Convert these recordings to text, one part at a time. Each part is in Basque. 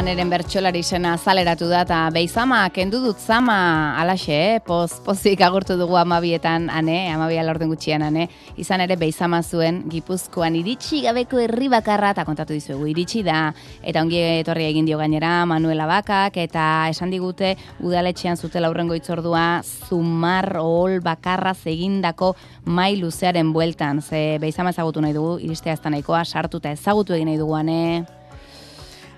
aneren bertxolari zena zaleratu da, eta beizama, kendu dut zama, alaxe, eh? Poz, pozik agurtu dugu amabietan, ane, amabia lorten gutxian, ane, izan ere beizama zuen, gipuzkoan iritsi gabeko herri bakarra, eta kontatu dizuegu, iritsi da, eta ongi etorri egin dio gainera, Manuela Bakak, eta esan digute, udaletxean zutela aurrengo itzordua, zumar ohol bakarra egindako mai luzearen bueltan, ze beizama ezagutu nahi dugu, iristea ez da nahikoa, sartuta ezagutu egin nahi dugu, ane,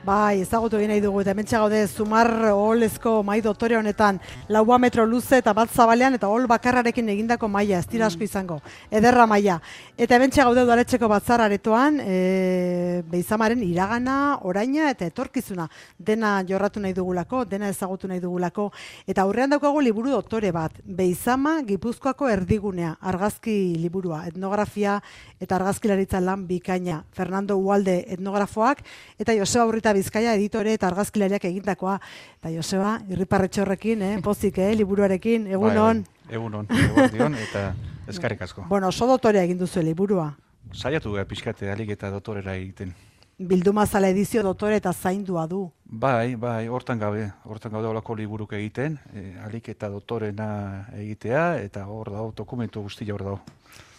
Bai, ezagutu egin nahi dugu, eta hemen gaude zumar olezko mai dotore honetan, laua metro luze eta bat zabalean, eta hol bakarrarekin egindako maia, ez dira asko mm. izango, ederra maia. Eta hemen gaude udaletxeko batzar aretoan, e, beizamaren iragana, oraina eta etorkizuna, dena jorratu nahi dugulako, dena ezagutu nahi dugulako, eta aurrean daukagu liburu dotore bat, beizama gipuzkoako erdigunea, argazki liburua, etnografia eta argazkilaritza lan bikaina, Fernando Ualde etnografoak, eta Joseba Bizkaia editore eta argazkilariak egindakoa. Eta Joseba, irriparretxorrekin, eh, pozik, eh, liburuarekin, egun bai, bai, egun on, egun eta eskarrik asko. Bueno, oso dotorea egin duzu liburua. Saiatu gara pixkate alik eta dotorera egiten. Bilduma zala edizio dotore eta zaindua du. Bai, bai, hortan gabe, hortan gabe olako liburuk egiten, e, alik eta dotorena egitea, eta hor dago, dokumentu guztia hor dago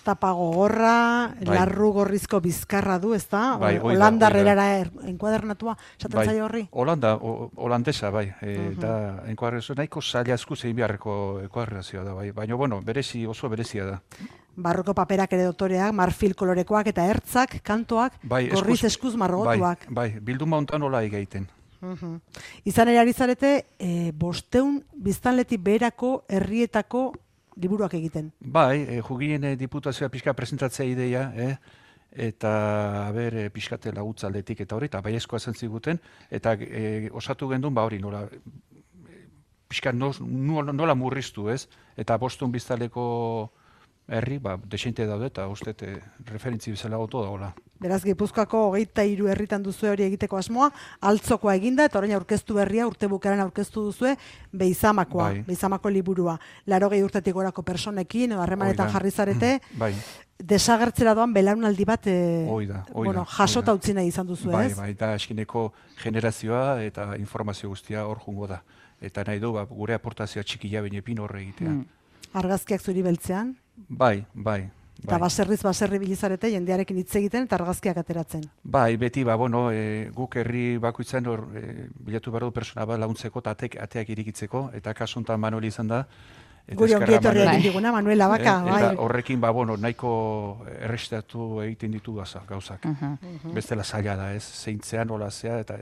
tapago gorra, bai. larru gorrizko bizkarra du, ez da? Bai, er, enkuadernatua, esaten bai. hori? Holanda, holandesa, bai. E, uh Da, enkuadernatua nahiko zaila eskuz egin beharreko enkuadernatua da, bai. Baina, bueno, berezi, oso berezia da. Barroko paperak ere dotoreak, marfil kolorekoak eta ertzak, kantoak, bai, gorriz eskuz marrotuak. Bai, bai, bilduma hontan hola egiten. Uh Izan ere ari zarete, e, bosteun biztanleti berako herrietako liburuak egiten. Bai, e, jugien e, diputazioa pixka presentatzea ideia, eh? eta ber e, pixkate lagutza aldetik eta hori, eta bai eskoa zentziguten, eta e, osatu gendun, ba hori, nola, pixka nola, nola murriztu, ez? Eta bostun biztaleko herri, ba, desente daude, eta uste, e, referentzi bezala goto da, hola. Beraz, Gipuzkoako hogeita hiru herritan duzue hori egiteko asmoa, altzokoa eginda, eta orain aurkeztu berria, urte bukaran aurkeztu duzue, beizamakoa, bai. beizamako liburua. Laro gehi urtetik gorako personekin, harremanetan jarri zarete, bai. desagertzera doan belaunaldi bat e, oida, oida, bueno, jasota utzi nahi izan duzu, bai, ez? Bai, da eskineko generazioa eta informazio guztia hor jungo da. Eta nahi du, ba, gure aportazioa txikia epin horre egitea. Mm. Argazkiak zuri beltzean? Bai, bai, Eta bai. baserriz baserri bilizarete jendearekin hitz egiten eta argazkiak ateratzen. Bai, beti, ba, bueno, e, guk herri bakoitzen hor e, bilatu behar du persona bat laguntzeko eta ateak, ateak irikitzeko, eta kasuntan Manuel izan da. Guri ongi etorri egin diguna, Manuela baka. E, bai. horrekin, ba, bueno, nahiko errestatu egiten ditu gaza, gauzak. Uh -huh. Bestela zaila da, ez, zeintzean, hola zea, eta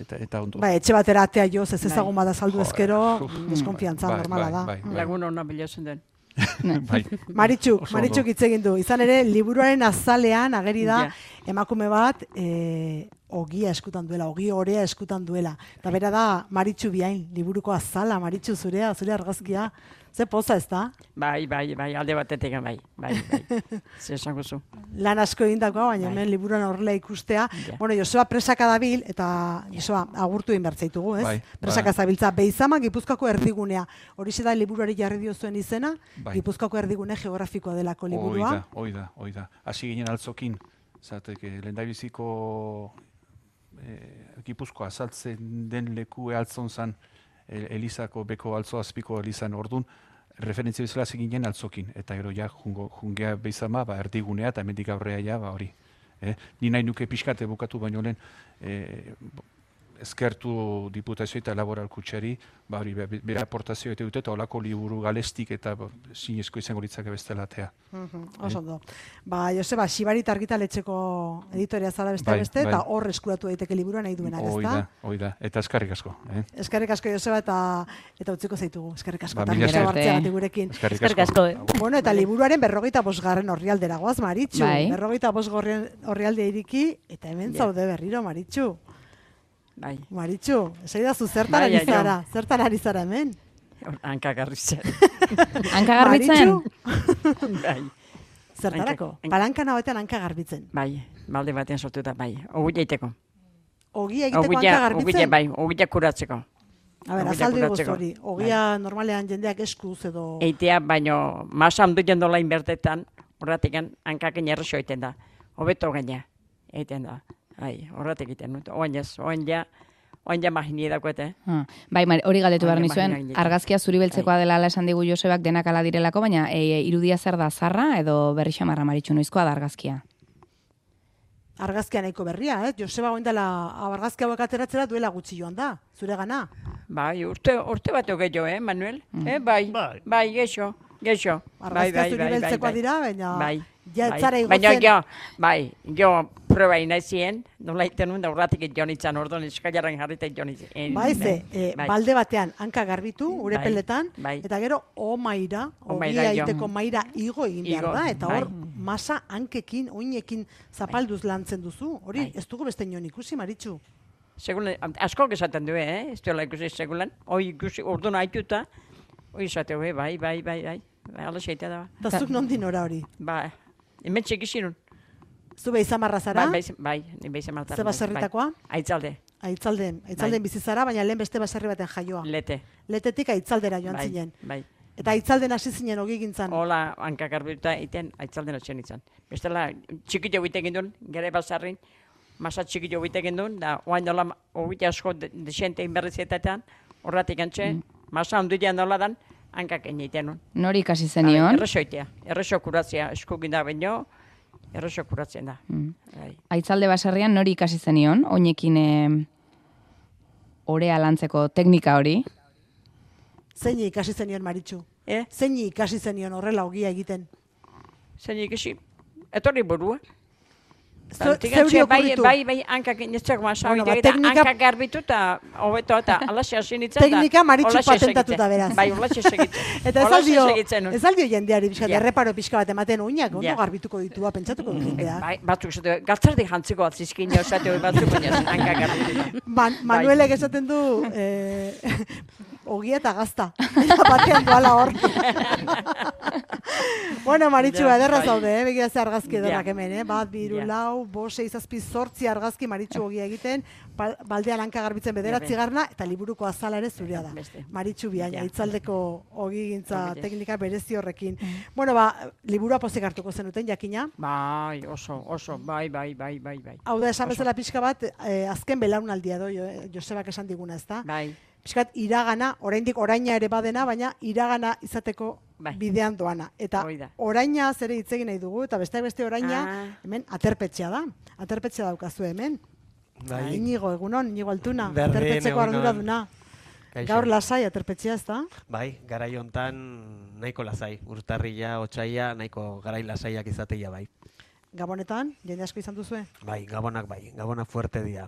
eta eta ondo. Bai, etxe batera atea joz, ez ezagun bada saldu ezkero, deskonfiantza bai, normala bai, da. Bai, bai, Lagun hona bilatzen den. bai. Maritxuk, Maritxuk hitz egin du. Izan ere, liburuaren azalean ageri da emakume bat e, ogia eskutan duela, ogi orea eskutan duela. Eta bera da Maritxu biain, liburuko azala, Maritxu zurea, zure argazkia. Ze poza ez da? Bai, bai, bai, alde batetik bai, bai, bai. Ze esango zu. Lan asko egin dagoa, baina bai. hemen liburuan horrela ikustea. Bueno, Josua presaka dabil, eta Josua agurtu egin bertzaitugu, ez? Bai, presaka bai. zabiltza. Beizama, Gipuzkoako erdigunea. Hori da liburuari jarri dio zuen izena, bai. Gipuzkoako erdigune geografikoa delako liburua. Oida, oida, oida. Hasi ginen altzokin, zateke, lehen biziko eh, Gipuzkoa azaltzen den leku ealtzon zan, Elizako beko altzo azpiko Elizan ordun, referentzia bezala zeginen altzokin, eta gero ja jungo, jungea behizama, ba, erdigunea eta emendik aurrea ja, ba, hori. Eh? Ni nahi nuke pixkate bukatu baino lehen, eh, eskertu diputazio eta laboral kutsari, ba hori, bera aportazio eta dute, eta olako liburu galestik eta zinezko izango litzake bestelatea. Mm -hmm, oso do. Ba, Joseba, Sibarit argitaletxeko editoria zala beste bai, beste, bai. eta hor eskuratu daiteke liburua nahi duenak, ez da? Hoi da, eta eskarrik asko. Eh? Eskarrik asko, Joseba, eta eta utziko zaitugu. Eskarrik asko. Ba, eta gurekin. Eskarrik asko. Bueno, eta liburuaren berrogeita bosgarren horrialdera goaz, Maritxu. Bai. Berrogeita bosgarren horrialde iriki, eta hemen zaude berriro, Maritxu. Bai. Maritxu, esai da zu zertan bai, ari zara, zertan ari zara hemen? Hanka garritzen. Hanka garbitzen? bai. Zertarako? Palanka nahoetan hanka garbitzen. Bai, balde batean sortu da, bai. Ogu jaiteko. Ogi egiteko hanka garbitzen? bai, ogi kuratzeko. A ber, azaldi guztu hori. Ogia bai. normalean jendeak eskuz edo... Eitea, baino, masa handu jendola inbertetan, horretik hankak inerrexo egiten da. Hobeto gaina, egiten da. Ai, horretik egiten dut. Oain ez, oain ja, oain ja magini dakoete. Ah, bai, Mari, hori galdetu behar nizuen, argazkia zuri beltzekoa dela ala esan digu Josebak denak ala direlako, baina e, irudia zer da zarra edo berri xamarra maritxu noizkoa da argazkia. Argazkia nahiko berria, eh? Joseba goindala argazki hauek ateratzera duela gutxi joan da, zure gana. Bai, urte, urte bat gehiago, eh, Manuel? Eh, bai, Bai. bai, geixo, geixo. Bai, Argazkia zuri beltzekoak dira, baina bai, ja ez zara bai. igotzen. Baina jo, bai, jo, proba inazien, nola iten nuen da urratik joan itzan, orduan eskailarren jarrita joan itzan. Bai, ze, eh, balde batean hanka garbitu, Bai, urepeletan, bai. eta gero Omaira jo. egiteko maira igo egin behar da, eta hor bai. masa hankekin, oinekin zapalduz lantzen duzu. Hori, Bai. ez dugu beste inon ikusi, Maritxu. Segulen, asko esaten du, eh? Ez duela ikusi segulen. Hoi ikusi, orduan haituta, hoi esate du, eh? bai, bai, bai, bai. Bai, ala xeita da. Eta zuk nondin ora hori. Ba, hemen txekizirun. Zu behizamarra zara, Bai, bai, bai, ni behizen martar. ze baserritakoa, Aitzalde, aitzalden, aitzalden bizi zara, baina lehen beste baserri baten jaioa. lete. Letetik aitzaldera joan Bai, zinen. bai. Eta aitzalden hasi zinen ogi gintzan. Hola, hankak arbituta iten, aitzalden atxen izan. Bestela, txikito bite gindun, gere basarrin, masa txikito bite gindun, da, oain nola, hobite asko de- desente inberrizietetan, horratik antxe, masa onduian nola dan, hankak egiten. Nori ikasi zenion? Erresoitea, erreso kurazia, eskukin da baino, erreso kuratzen da. Mm. Bai. Aitzalde baserrian nori ikasi zenion, oinekin e, orea lantzeko teknika hori. Zein ikasi zenion Maritxu? Eh? Zein ikasi zenion horrela ogia egiten? Zein ikisi, etorri burua. Antigantxe, zeuri bai, okurritu? bai, bai, hankak inetzak masa eta teknika- hankak garbitu eta hobeto eta alaxe hasi nintzen. Teknika Maritxu patentatuta beraz. Bai, holaxe segitzen. Eta ez aldio, ez aldio jendeari pixka, Ja. erreparo pixka bat ematen uinak, ondo Ja. garbituko ditua, pentsatuko du jendeak. Bai, batzuk esate, gatzardi jantziko atzizkin jo esate hori batzuk, baina hankak garbitu. Bai. Manuelek esaten du, eh, ogia eta gazta. Batean doala hor. bueno, Maritxu, Ja, ederra bai. zaude, eh? begira ze argazki ederrak Ja. hemen, eh? bat, biru, Ja. lau, bo, sei, zazpi, zortzi argazki Maritxu ogia egiten, bal- baldean hanka garbitzen bederatzi garna, eta liburuko azala ere zurea da. Beste. Maritxu biaina, Ja. itzaldeko ogigintza Ogile. teknika berezi horrekin. Bueno, ba, liburua pozik hartuko zenuten, jakina. Bai, oso, oso, bai, bai, bai, bai, bai. Hau da, esan bezala pixka bat, eh, azken belaunaldia do, Jo- Josebak esan diguna, ezta? Bai, Piskat iragana, oraindik oraina ere badena, baina iragana izateko Bai. bidean doana. Eta Hoi da. oraina zere hitz egin nahi dugu, eta beste beste oraina, Ah. hemen aterpetxea da. Aterpetxea daukazu hemen. Bai. Inigo, egunon, inigo altuna. Berdin, aterpetxeko egunon. arduraduna. Kaixo. Gaur lasai aterpetxea, ez da? Bai, garai hontan nahiko lasai. Urtarrila, otsaila, nahiko garai lasaiak izateia bai. Gabonetan, jende asko izan duzue. Bai, gabonak bai, gabonak fuerte dira.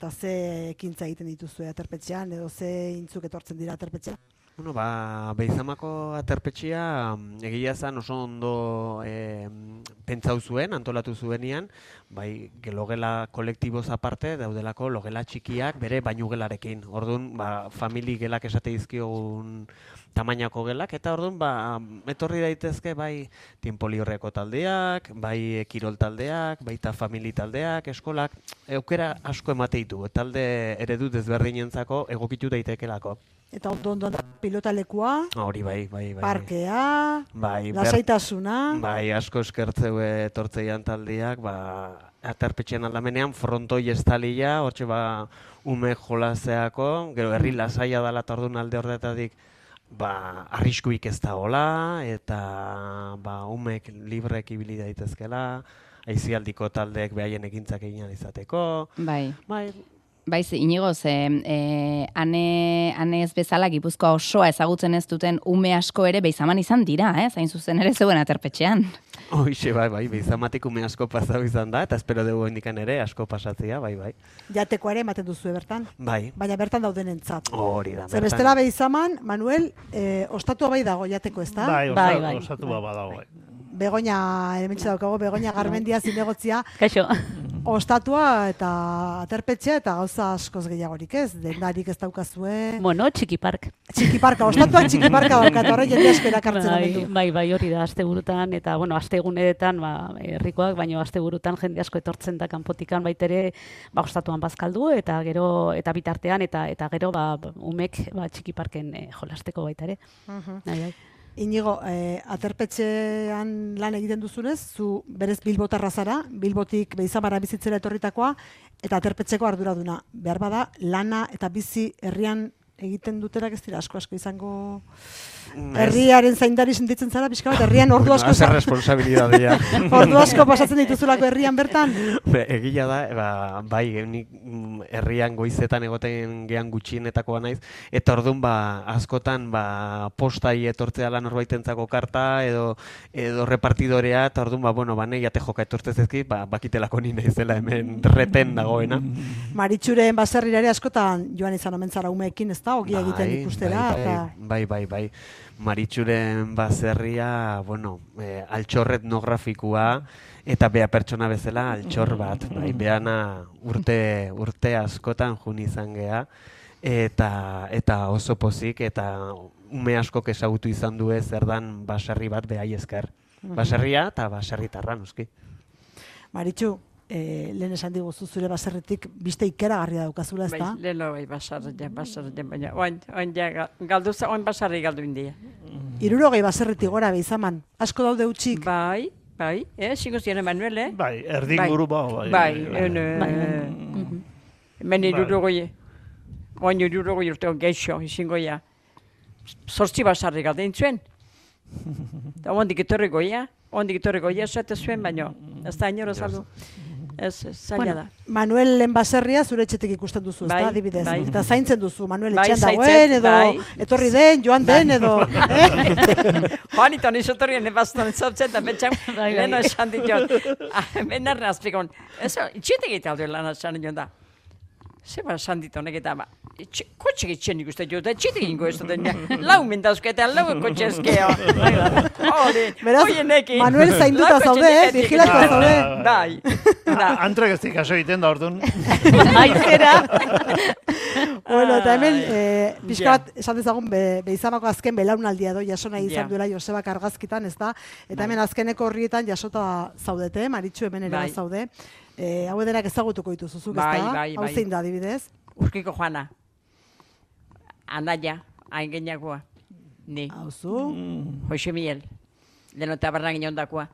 Eta ze ekintza egiten dituzue aterpetxean, edo ze intzuk etortzen dira aterpetxean. Bueno, ba, Beizamako aterpetxea mm, egia zen oso ondo e, pentsau zuen, antolatu zuenian, bai, gelogela kolektiboz aparte daudelako logela txikiak bere bainugelarekin. Orduan, ba, famili gelak esate dizkiogun tamainako gelak, eta orduan, ba, etorri daitezke, bai, tiempo libreko taldeak, bai, kirol taldeak, baita famili taldeak, eskolak, eukera asko emate ditu, talde eredu desberdinentzako egokitu daitekelako. Eta ondo ondo pilotalekua, Hori bai, bai, bai. parkea, Bai, lasaitasuna. bai, asko eskertzeu etortzeian taldiak, ba, aterpetxean aldamenean, frontoi estalia, hortxe ba, ume jolazeako, gero herri lasaia dala tordun alde horretatik, ba, arriskuik ez da hola, eta ba, umek librek ibili daitezkela, aizialdiko taldeek behaien ekintzak egin izateko. Bai. Bai, Bai, ze, inigo, ze, e, ane, ane ez bezala Gipuzkoa osoa ezagutzen ez duten ume asko ere beizaman izan dira, eh? zain zuzen ere zeuen aterpetxean. hoixe bai, bai, beizamatik ume asko pasau izan da, eta espero dugu indikan ere asko pasatzea, bai, bai. Jateko ere ematen duzue bertan. Bai, Baina bertan daudenentzat. hori da. Bertan. bestela behizaman, Manuel, eh, ostatua bai dago jateko, ez da? Bai, Bai, osa, bai. osatu bai. badago, bai. Begoña, hementxe daukago, Begoña Garmendia zinegotzia, Kaixo. Ostatua eta aterpetxea eta gauza askoz gehiagorik ez, dendarik ez daukazue. Bueno, txiki park. Txiki parka, ostatuak txiki parka daukat, horre jende asko erakartzen Bai, bai, bai, bai, hori da, asteburutan, eta, bueno, astegunetan, ba, herrikoak, baina asteburutan jende asko etortzen da kanpotikan baitere, ba, ostatuan bazkaldu, eta gero, eta bitartean, eta eta gero, ba, umek, ba, txiki parken eh, jolasteko baita ere. Bai, bai. Inigo, eh, aterpetxean lan egiten duzunez, zu berez bilbotarra zara, bilbotik beizamara bizitzera etorritakoa, eta aterpetxeko arduraduna. Behar bada, lana eta bizi herrian egiten dutenak ez dira asko asko izango herriaren zaindari sentitzen zara, pixka bat, herrian ordu asko, Zer responsabilidadea. ordu asko pasatzen dituzulako herrian bertan. Be, Egia da, ba, bai, nik mm, herrian goizetan egoten gean gutxienetakoa naiz, eta orduan ba, askotan ba, postai etortzea lan norbaitentzako karta edo edo repartidorea, eta orduan ba, bueno, ba, nahi ate joka ba, bakitelako ni naizela hemen reten dagoena. Maritxuren baserrira ere askotan joan izan omen zara umeekin, ez da, ogia egiten Bai, ikustera, bai, bai, bai, bai, bai. Maritxuren baserria, bueno, eh, altxor etnografikoa, eta bea pertsona bezala altxor bat, bai, beana urte, urte askotan jun izan gea, eta, eta oso pozik, eta ume askok ezagutu izan du ez zer dan baserri bat behai esker. Baserria eta baserritarra, noski. Maritxu, eh, lehen esan diguzu zure baserritik biste ikeragarria daukazula, ez Bai, da? lehelo bai, basarra, basarra, baina, oain, oain ja, ga- galdu, za- oain basarri galdu india. Irurogei baserritik gora behizaman. Asko daude utxik. Bai, bai, eh, zingo ziren Emanuel, eh? Bai, erdinguru ba, bai. Bai, ene, Bai, bai. hemen Bai. irurogoi, oain irurogoi urte geixo, izango ja. Zortzi basarri galdu intzuen. Eta ondik etorri goia, ondik etorri goia, esate zuen, baino, ez da inoro saldu. Ez, ez, zaila Bueno, da. Manuelen baserria zure etxetik ikusten duzu, Bai, da, adibidez. bai. Eta zaintzen duzu, Manuel Bai, etxean dagoen, edo bai. etorri den, joan den, edo... eh? Joan ito nizo torrien ebazten zautzen, eta betxan, bai. leheno esan ditot. Ben arren azpikon, ez, itxetek eta aldo lan esan nion da. Zeba esan dit honek eta ba, etxe- kotxe gitxen ikusten jo, eta etxetek ingo ez dut, ja, lau mendazko eta lau kotxe ezkeo. Beraz, hoienekin. Manuel zainduta zaude, eh, vigilatuta neketik. zaude. Bai, da. Antrek ez dik aso egiten da, orduan. Aizera. Bueno, eta hemen, eh, pixka bat, esan dezagun, be, beizamako azken belaunaldia do, jaso nahi izan duela Josebak argazkitan, ez da? Eta Bai. hemen azkeneko horrietan jasota zaudete, Maritxu hemen ere Bai. zaude. Eh, hau denak ezagutuko dituzu, zuk, ez Bai, da? bai, Hau bai. zein da, adibidez? Urkiko joana. Anaia, hain geniakoa. Ni. Hau zu? Jose Miguel, leheno eta barran ginen dakoa.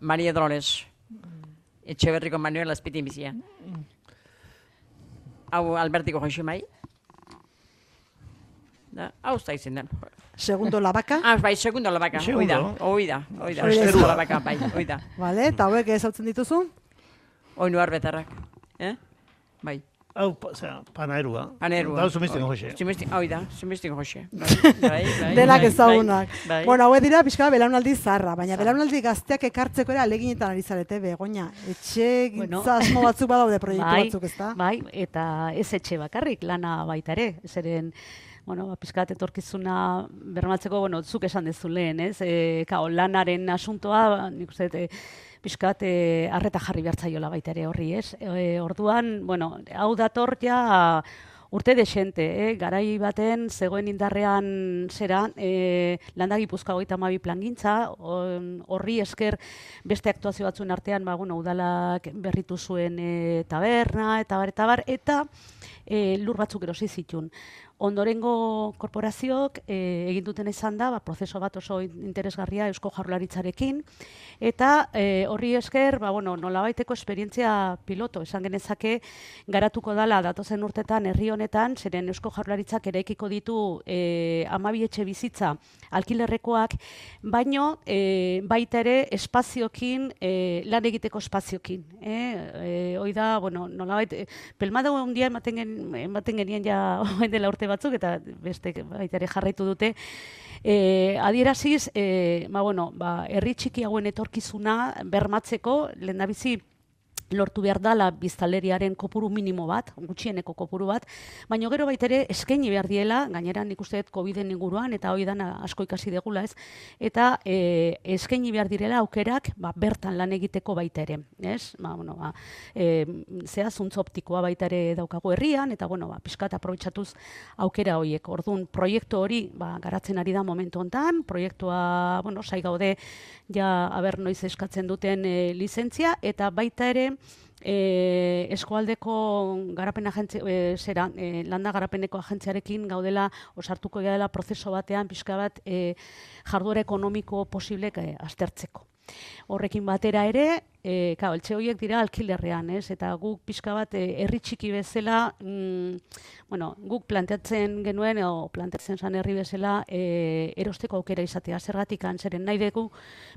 Maria Dolores, Etxeberriko Manuel Azpitin bizia. Hau Albertiko Jose Mai. Da, hau ez da izen den. Segundo labaka? Ah, bai, segundo labaka, hoi da, Segundo. hoi da, hoi da, Hoi da. segundo labaka, bai, hoi da. Vale, eta hauek ezautzen dituzu? Hoi nuar betarrak, eh? Bai, Hau, pa, zera, panaerua. panerua. Da, zumizten Jose. Zumizten, hoi da, zumizten Jose. Bai, bai, bai. Denak bai, ezagunak. Bai, Bueno, hauek dira pixka bat belaunaldi zarra, baina Zarra. belaunaldi gazteak ekartzeko ere aleginetan ari zarete, begoña. Etxe Bueno. gintza asmo batzuk badaude proiektu bai, batzuk, ez da? Bai, eta ez etxe bakarrik, lana baita ere. Zeren, bueno, pizkat etorkizuna bermatzeko, bueno, zuk esan dezu lehen, ez? E, kao, lanaren asuntoa, nik uste, e, pizkat e, arreta jarri behartzaiola baita ere horri, ez? E, orduan, bueno, hau dator ja urte desente, eh? garai baten zegoen indarrean zera, eh, landa gipuzkoa goita mabi plangintza, horri esker beste aktuazio batzuen artean, ba, bueno, udalak berritu zuen eh, taberna, eta bar, eta bar, eta eh, lur batzuk erosi zitun. Ondorengo korporazioak eh, egin duten izan da, ba, prozeso bat oso interesgarria Eusko Jaurlaritzarekin, eta eh, horri esker, ba, bueno, nolabaiteko esperientzia piloto, esan genezake, garatuko dala datozen urtetan herri honetan, zeren Eusko Jaurlaritzak eraikiko ditu eh, amabi etxe bizitza alkilerrekoak, baino eh, baita ere espaziokin, eh, lan egiteko espaziokin. Eh? Eh, hoi da, bueno, nolabait, eh, pelmada handia ematen, gen, ematen genien ja dela urte batzuk, eta beste baita ere jarraitu dute, E, adieraziz, e, ba, bueno, ba, herri txiki hauen etorkizuna bermatzeko, lehendabizi lortu behar dala biztaleriaren kopuru minimo bat, gutxieneko kopuru bat, baina gero baita ere eskaini behar diela, gainera nik uste COVID-en inguruan, eta hoi dana asko ikasi degula ez, eta e, eskaini behar direla aukerak ba, bertan lan egiteko baita ere, ez? Ba, bueno, ba, e, zea zuntz optikoa baita ere daukagu herrian, eta bueno, ba, pixkat aprobetxatuz aukera horiek. Orduan, proiektu hori ba, garatzen ari da momentu hontan, proiektua, bueno, sai gaude ja aber noiz eskatzen duten e, lizentzia, eta baita ere e, eskualdeko garapen agentzia, e, zera, e, landa garapeneko agentziarekin gaudela, osartuko dela prozeso batean, pixka bat, e, jarduera ekonomiko posible e, aztertzeko. Horrekin batera ere, e, kao, eltxe horiek dira alkilerrean, ez? Eta guk pixka bat herri txiki bezala, mm, bueno, guk planteatzen genuen, o planteatzen zan herri bezala, e, erosteko aukera izatea, zergatik antzeren nahi dugu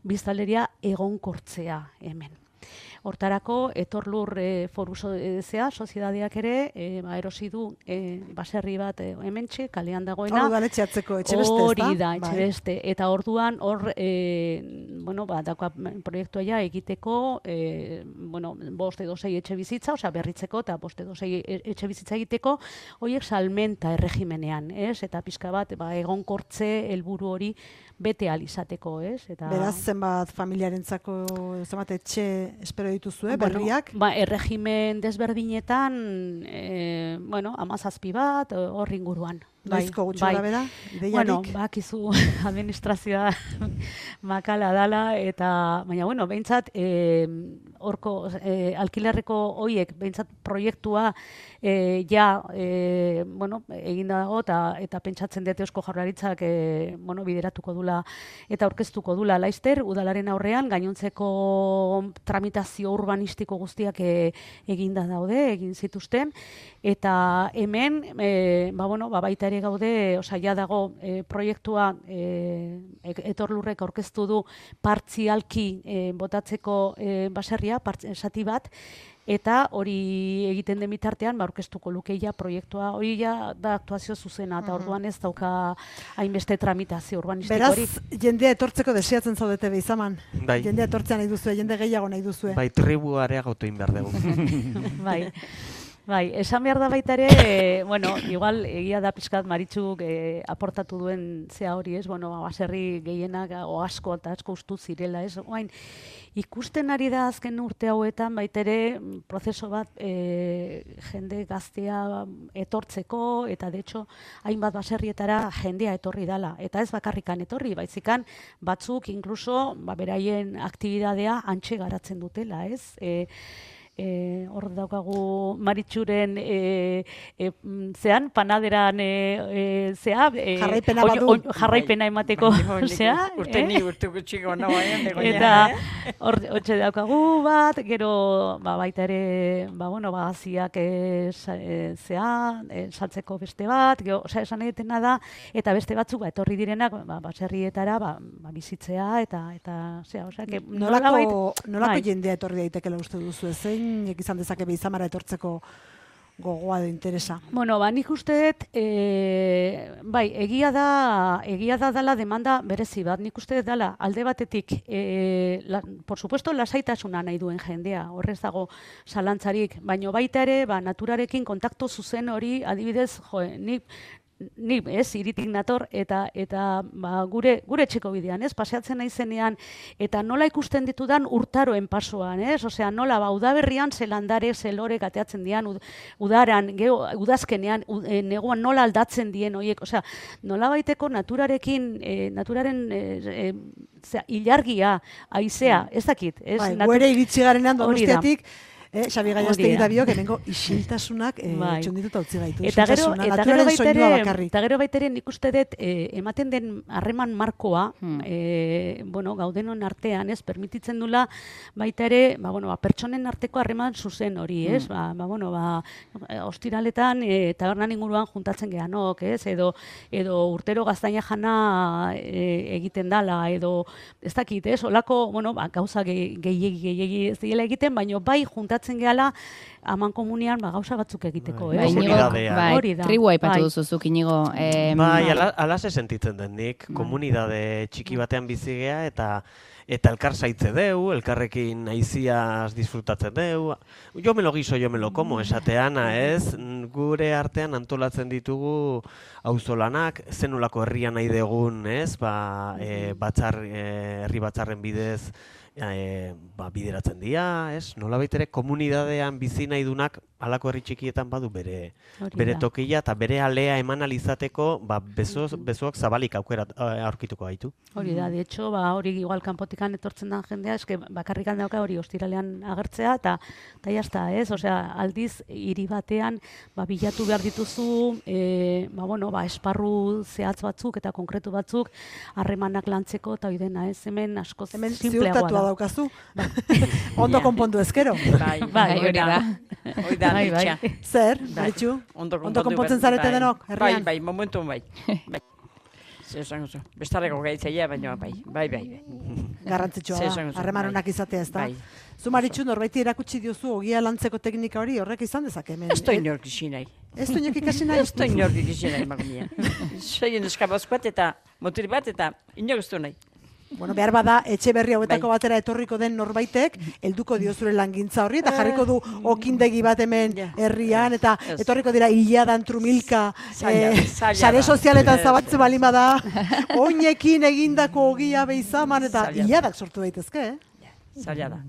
biztaleria egonkortzea hemen. Hortarako, etorlur e, foru so, e, zea, soziedadeak ere, e, ba, erosi du e, baserri bat e, hementxe, kalean dagoena. Hau da etxeatzeko etxe beste, ez Hori da, etxe beste. Eta orduan, hor, e, bueno, ba, dakoa proiektua ja egiteko, e, bueno, bost edo sei etxe bizitza, osea, berritzeko, eta bost edo sei e- etxe bizitza egiteko, horiek salmenta erregimenean, ez? Eta pixka bat, ba, egonkortze helburu hori bete al izateko, ez? Eta Beraz, zenbat familiarentzako zenbat etxe espero dituzue, Bueno, berriak? ba, erregimen desberdinetan, e, bueno, amazazpi bat, hor inguruan. Bai, Noizko gutxi bai. bera? Ideiarik? Bueno, bakizu administrazioa makala dala, eta, baina, bueno, behintzat, e, orko, e, alkilerreko hoiek, behintzat proiektua, e, ja, e, bueno, egin dago, eta, eta pentsatzen dut eusko jaurlaritzak, e, bueno, bideratuko dula, eta aurkeztuko dula laizter, udalaren aurrean, gainontzeko tramitazio urbanistiko guztiak e, eginda daude, egin zituzten, eta hemen, e, ba, bueno, ba, baita ere gaude, osea, ja dago e, proiektua e, e- etorlurrek aurkeztu du partzialki e, botatzeko e, baserria, part, esati bat, eta hori egiten den bitartean ba aurkeztuko lukeia proiektua hori ja da aktuazio zuzena eta orduan ez dauka hainbeste tramitazio urbanistikorik. Beraz, jendea etortzeko deseatzen zaudete behizaman. Bai. Jendea etortzea nahi duzue, jende gehiago nahi duzue. Bai, tribu areagotu egin behar dugu. bai. Bai, esan behar da baita ere, e, bueno, igual egia da pizkat Maritzuk e, aportatu duen zea hori, ez? Bueno, baserri gehienak o asko eta asko ustu zirela, ez? Oain, ikusten ari da azken urte hauetan baita ere prozeso bat e, jende gaztea etortzeko eta de hecho hainbat baserrietara jendea etorri dala eta ez bakarrikan etorri baizikan batzuk incluso ba beraien aktibitatea antxe garatzen dutela, ez? E, e, hor daukagu maritxuren e, e, zean, panaderan e, e, zea, e, Jarraipena oin- badu. oin- jarraipena emateko, Bai, nik zea, Urte eh? ni urte gutxiko dago eta hor hotxe daukagu bat, gero ba, baita ere, ba, bueno, ba, aziak e, zea, e, saltzeko beste bat, gero, osea, esan egitena da, eta beste batzuk, ba, etorri direnak, ba, baserrietara, ba, ba, bizitzea, eta, eta, zea, osea, que Nolako, nolako bai. jendea etorri daitekeela uste duzu, zein izan dezake beizamara etortzeko gogoa edo interesa. Bueno, ba, nik uste dut, e, bai, egia da, egia da dala demanda berezi bat, nik uste dut dala alde batetik, e, la, por supuesto, lasaitasuna nahi duen jendea, horrez dago zalantzarik, baino baita ere, ba, naturarekin kontakto zuzen hori, adibidez, jo, nik, ni ez iritik nator eta eta ba, gure gure etxeko bidean, ez? Paseatzen naizenean eta nola ikusten ditudan urtaroen pasoan, ez? Osea, nola ba udaberrian ze landare, ze lore gateatzen dian ud, udaran, gero udazkenean u, e, neguan nola aldatzen dien hoiek, osea, nola baiteko naturarekin e, naturaren e, e, zera, ilargia, haizea, ez dakit, ez? Bai, Natu- iritsi garenean Hori da. Eh, Xabi Gaiaztegi Hori da. biok, hemengo isiltasunak eh, Bai. txundituta utzi gaitu. Eta gero, eta gero naturaren baita soinua ere, bakarrik. eta gero baita ere nik uste dut eh, ematen den harreman markoa, Hmm. eh, bueno, gaudenon artean, ez, permititzen dula baita ere, ba, bueno, ba, pertsonen arteko harreman zuzen hori, ez, ba, ba, bueno, ba, eh, ostiraletan eh, tabernan inguruan juntatzen geanok, ez, edo, edo urtero gaztaina jana eh, egiten dala, edo, ez dakit, ez, olako, bueno, ba, gauza gehi- gehiegi, gehiegi ez diela egiten, baino bai juntatzen gehala, aman komunian ba, gauza batzuk egiteko, Bai, ez? Bai, Inigo, bai, Hori da, tribu aipatu bai. duzu zuk, Inigo. em, Bai, ala, alase sentitzen den nik, komunidade txiki batean bizigea eta eta elkar zaitze deu, elkarrekin aiziaz disfrutatzen deu. Jo me lo guiso, jo me lo como, esateana, ez? Gure artean antolatzen ditugu auzolanak, zenulako herria nahi degun, ez? Ba, e, batzar, e, herri batzarren bidez e, ba, bideratzen dira, ez? Nola ere komunidadean bizi nahi dunak halako herri txikietan badu bere Hori bere da. tokia eta bere alea eman alizateko ba, bezo, bezoak zabalik aukera aurkituko gaitu. Hori da, de hecho, ba, hori igual kanpotikan etortzen den jendea, eske bakarrikan dauka hori ostiralean agertzea, eta eta jazta, ez? Osea, aldiz, hiri batean, ba, bilatu behar dituzu, e, ba, bueno, ba, esparru zehatz batzuk eta konkretu batzuk, harremanak lantzeko, eta hori dena, ez? Hemen askoz Hemen simpleagoa ziurtatua da. daukazu. Ondo konpondu ezkero. Bai, Bai, hori da. Hori da, Bai, bai. Zer, Bai. Maritxu? Ondo, Ondo konpontzen zarete bai. denok, herrian? Bai, bai, momentu bai. bai. Zer esango zu. Bestarreko gaitzaia, baina bai, bai, bai. bai. Garrantzitsua da, harreman bai. izatea, ez da? Bai. Zu Maritxu, norbaiti erakutsi diozu ogia lantzeko teknika hori, horrek izan dezake hemen. Ez da inork isi nahi. Ez du inork ikasi nahi? Ez da inork isi nahi, makumia. Soien eskabaz bat eta motori bat eta inork ez du nahi. Bueno, behar bada, etxe berri hauetako batera etorriko den norbaitek, helduko dio zure langintza horri, eta jarriko du okindegi bat hemen herrian, eta etorriko dira hiladan trumilka, Zaila, eh, sare sozialetan zabaltzen balima da, oinekin egindako ogia behizaman, eta hiladak sortu daitezke, eh? Zaila da.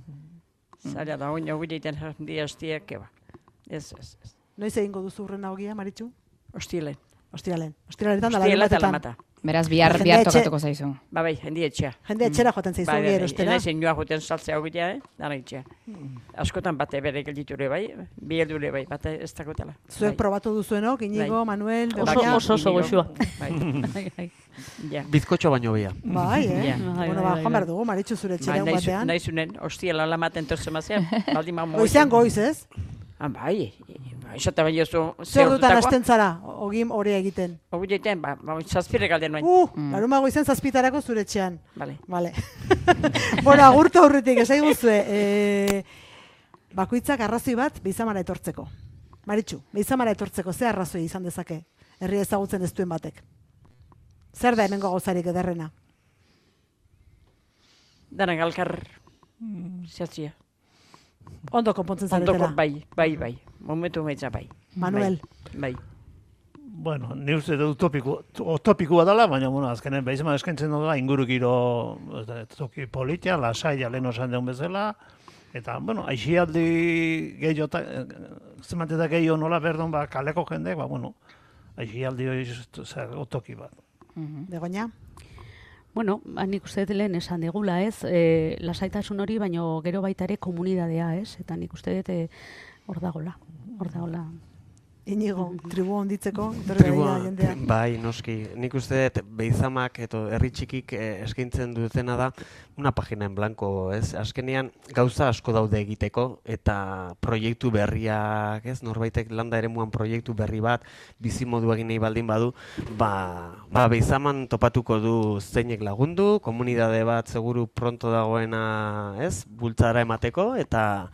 Zaila da, oin egiten dia hostiak, keba. Ez, ez, ez. Noiz egingo duzu urrena ogia, Maritxu? Hostilen. Ostiralen. Ostiraletan da larun lamata. Beraz, bihar, Jende bihar etxe- tokatuko zaizu. Ba bai, hendi etxea. Jende etxera joaten zaizu Bai, ogia bai, bai. erostera. Enaizen joa juten saltzea hogitea, eh? Dara itxea. Askotan bate bere gelditure bai, bi heldure bai, bate ez dakotela. Zuek probatu duzuenok, Inigo, Bai. Manuel, Oso- Begoña. oso- oso goxua. Bai, Bai, bai. ja. Bizkotxo baino bia. Bai, eh? Ja. Bai, Bueno, bai, ba, bai, joan behar bai. dugu, Maritxu zure Bai, etxera nahi, batean. nahi zunen, hostiela lamaten torzen mazea, baldin ma Goizean goiz, ez? Ah, bai, esate bai oso... Zer dutan hasten zara, ogim hori egiten. Hori egiten, ba, ba, zazpire galden nuen. Uh, laruma goizen zazpitarako zure etxean. Vale. Vale. bueno, agurtu aurretik, esai guztue, e, bakoitzak arrazoi bat beizamara etortzeko. Maritxu, beizamara etortzeko, ze arrazoi izan dezake? Herri ezagutzen ez duen batek. Zer da hemengo gauzarik ederrena? Danak alkar zehatzia. Ondo konpontzen zaretela. bai, bai, bai. Momentu maitza bai. Manuel. Bai. Bueno, ni uste dut utopiko, utopikoa dela, baina, bueno, azkenen behizema eskaintzen dela ingurukiro ez da, toki politia, lasaia lehen osan deun bezala, eta, bueno, aixialdi gehiago, zemanteta gehiago nola berdon, ba, kaleko jendek, ba, bueno, aixialdi hori zer, otoki bat. Begoña? Bueno, ba, nik uste dut lehen esan degula, ez, e, lasaitasun hori, baino gero baita ere komunidadea, ez, eta nik uste dut e, hor dagola, hor dagola. Inigo, tribu onditzeko, Tribua, da jendea. bai, noski. Nik uste dut beizamak eto herri txikik eh, eskaintzen dutena da una pagina en blanco, ez? Azkenean gauza asko daude egiteko eta proiektu berriak, ez? Norbaitek landa eremuan proiektu berri bat bizimodu egin nahi baldin badu, ba, ba beizaman topatuko du zeinek lagundu, komunitate bat seguru pronto dagoena, ez? Bultzara emateko eta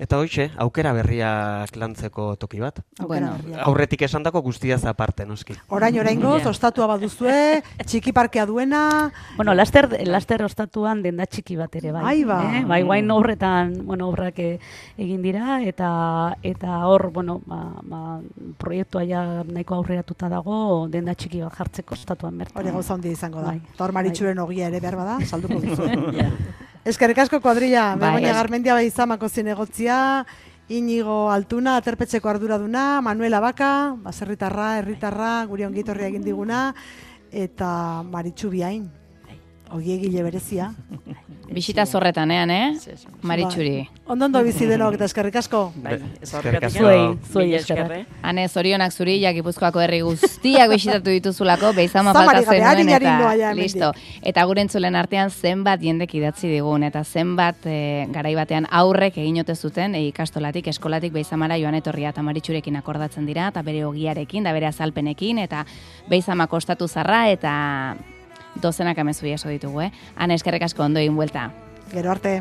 Eta hoxe, aukera berriak lantzeko toki bat. Bueno. Aurretik esandako guztiaz aparte, noski. Orain oraingoz, Ja. ostatua baduzue, txiki parkea duena, Bueno, laster, laster ostatuan denda txiki bat ere bai. Ai ba. Eh? Bai, guain horretan, bueno, obrak eh, egin dira, eta eta hor, bueno, ba, ba, proiektua ja nahiko aurreratuta dago, denda txiki bat jartzeko ostatuan bertan. hori gauza handia izango da. Bai. Eta hor maritxuren ogia ere behar bada, salduko duzu. Ja. Eskerrik asko kuadrilla, Bai, Begoña es- Garmendia bai izamako zinegotzia, Inigo Altuna, aterpetxeko arduraduna, Manuela Baka, baserritarra, herritarra, guri ongitorria egin diguna, eta Maritxu Biain, ogiegile berezia. Bisita zorretan, ean, eh? Maritxuri. Ondo ondo bizi denok eta eskerrik asko. Bai, eskerrik asko. Zuei, zuei mila eskerrak. esker, eh? Hane, zorionak zuri, ja Gipuzkoako herri guztiak bisitatu dituzulako, beizama falta zenuen eta listo. Eta gure entzulen artean zenbat jendek idatzi digun, eta zenbat e, garai batean aurrek egin ote zuten, e, ikastolatik, eskolatik beizamara joan etorria eta maritxurekin akordatzen dira, eta bere ogiarekin, da bere azalpenekin, eta beizama kostatu zarra, eta dozenak amezu jaso ditugu, eh? Hane, eskerrik asko ondo egin buelta. Gero arte.